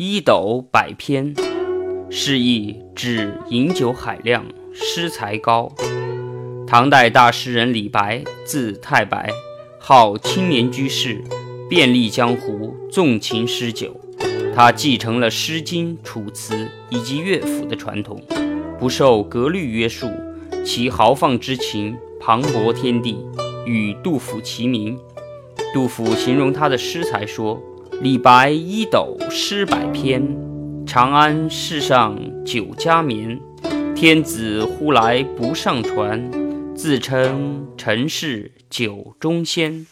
一斗百篇，是意指饮酒海量，诗才高。唐代大诗人李白，字太白，号青莲居士，遍历江湖，纵情诗酒。他继承了《诗经》《楚辞》以及乐府的传统，不受格律约束，其豪放之情磅礴天地，与杜甫齐名。杜甫形容他的诗才说：“李白一斗诗百篇，长安市上酒家眠。天子呼来不上船，自称臣是酒中仙。”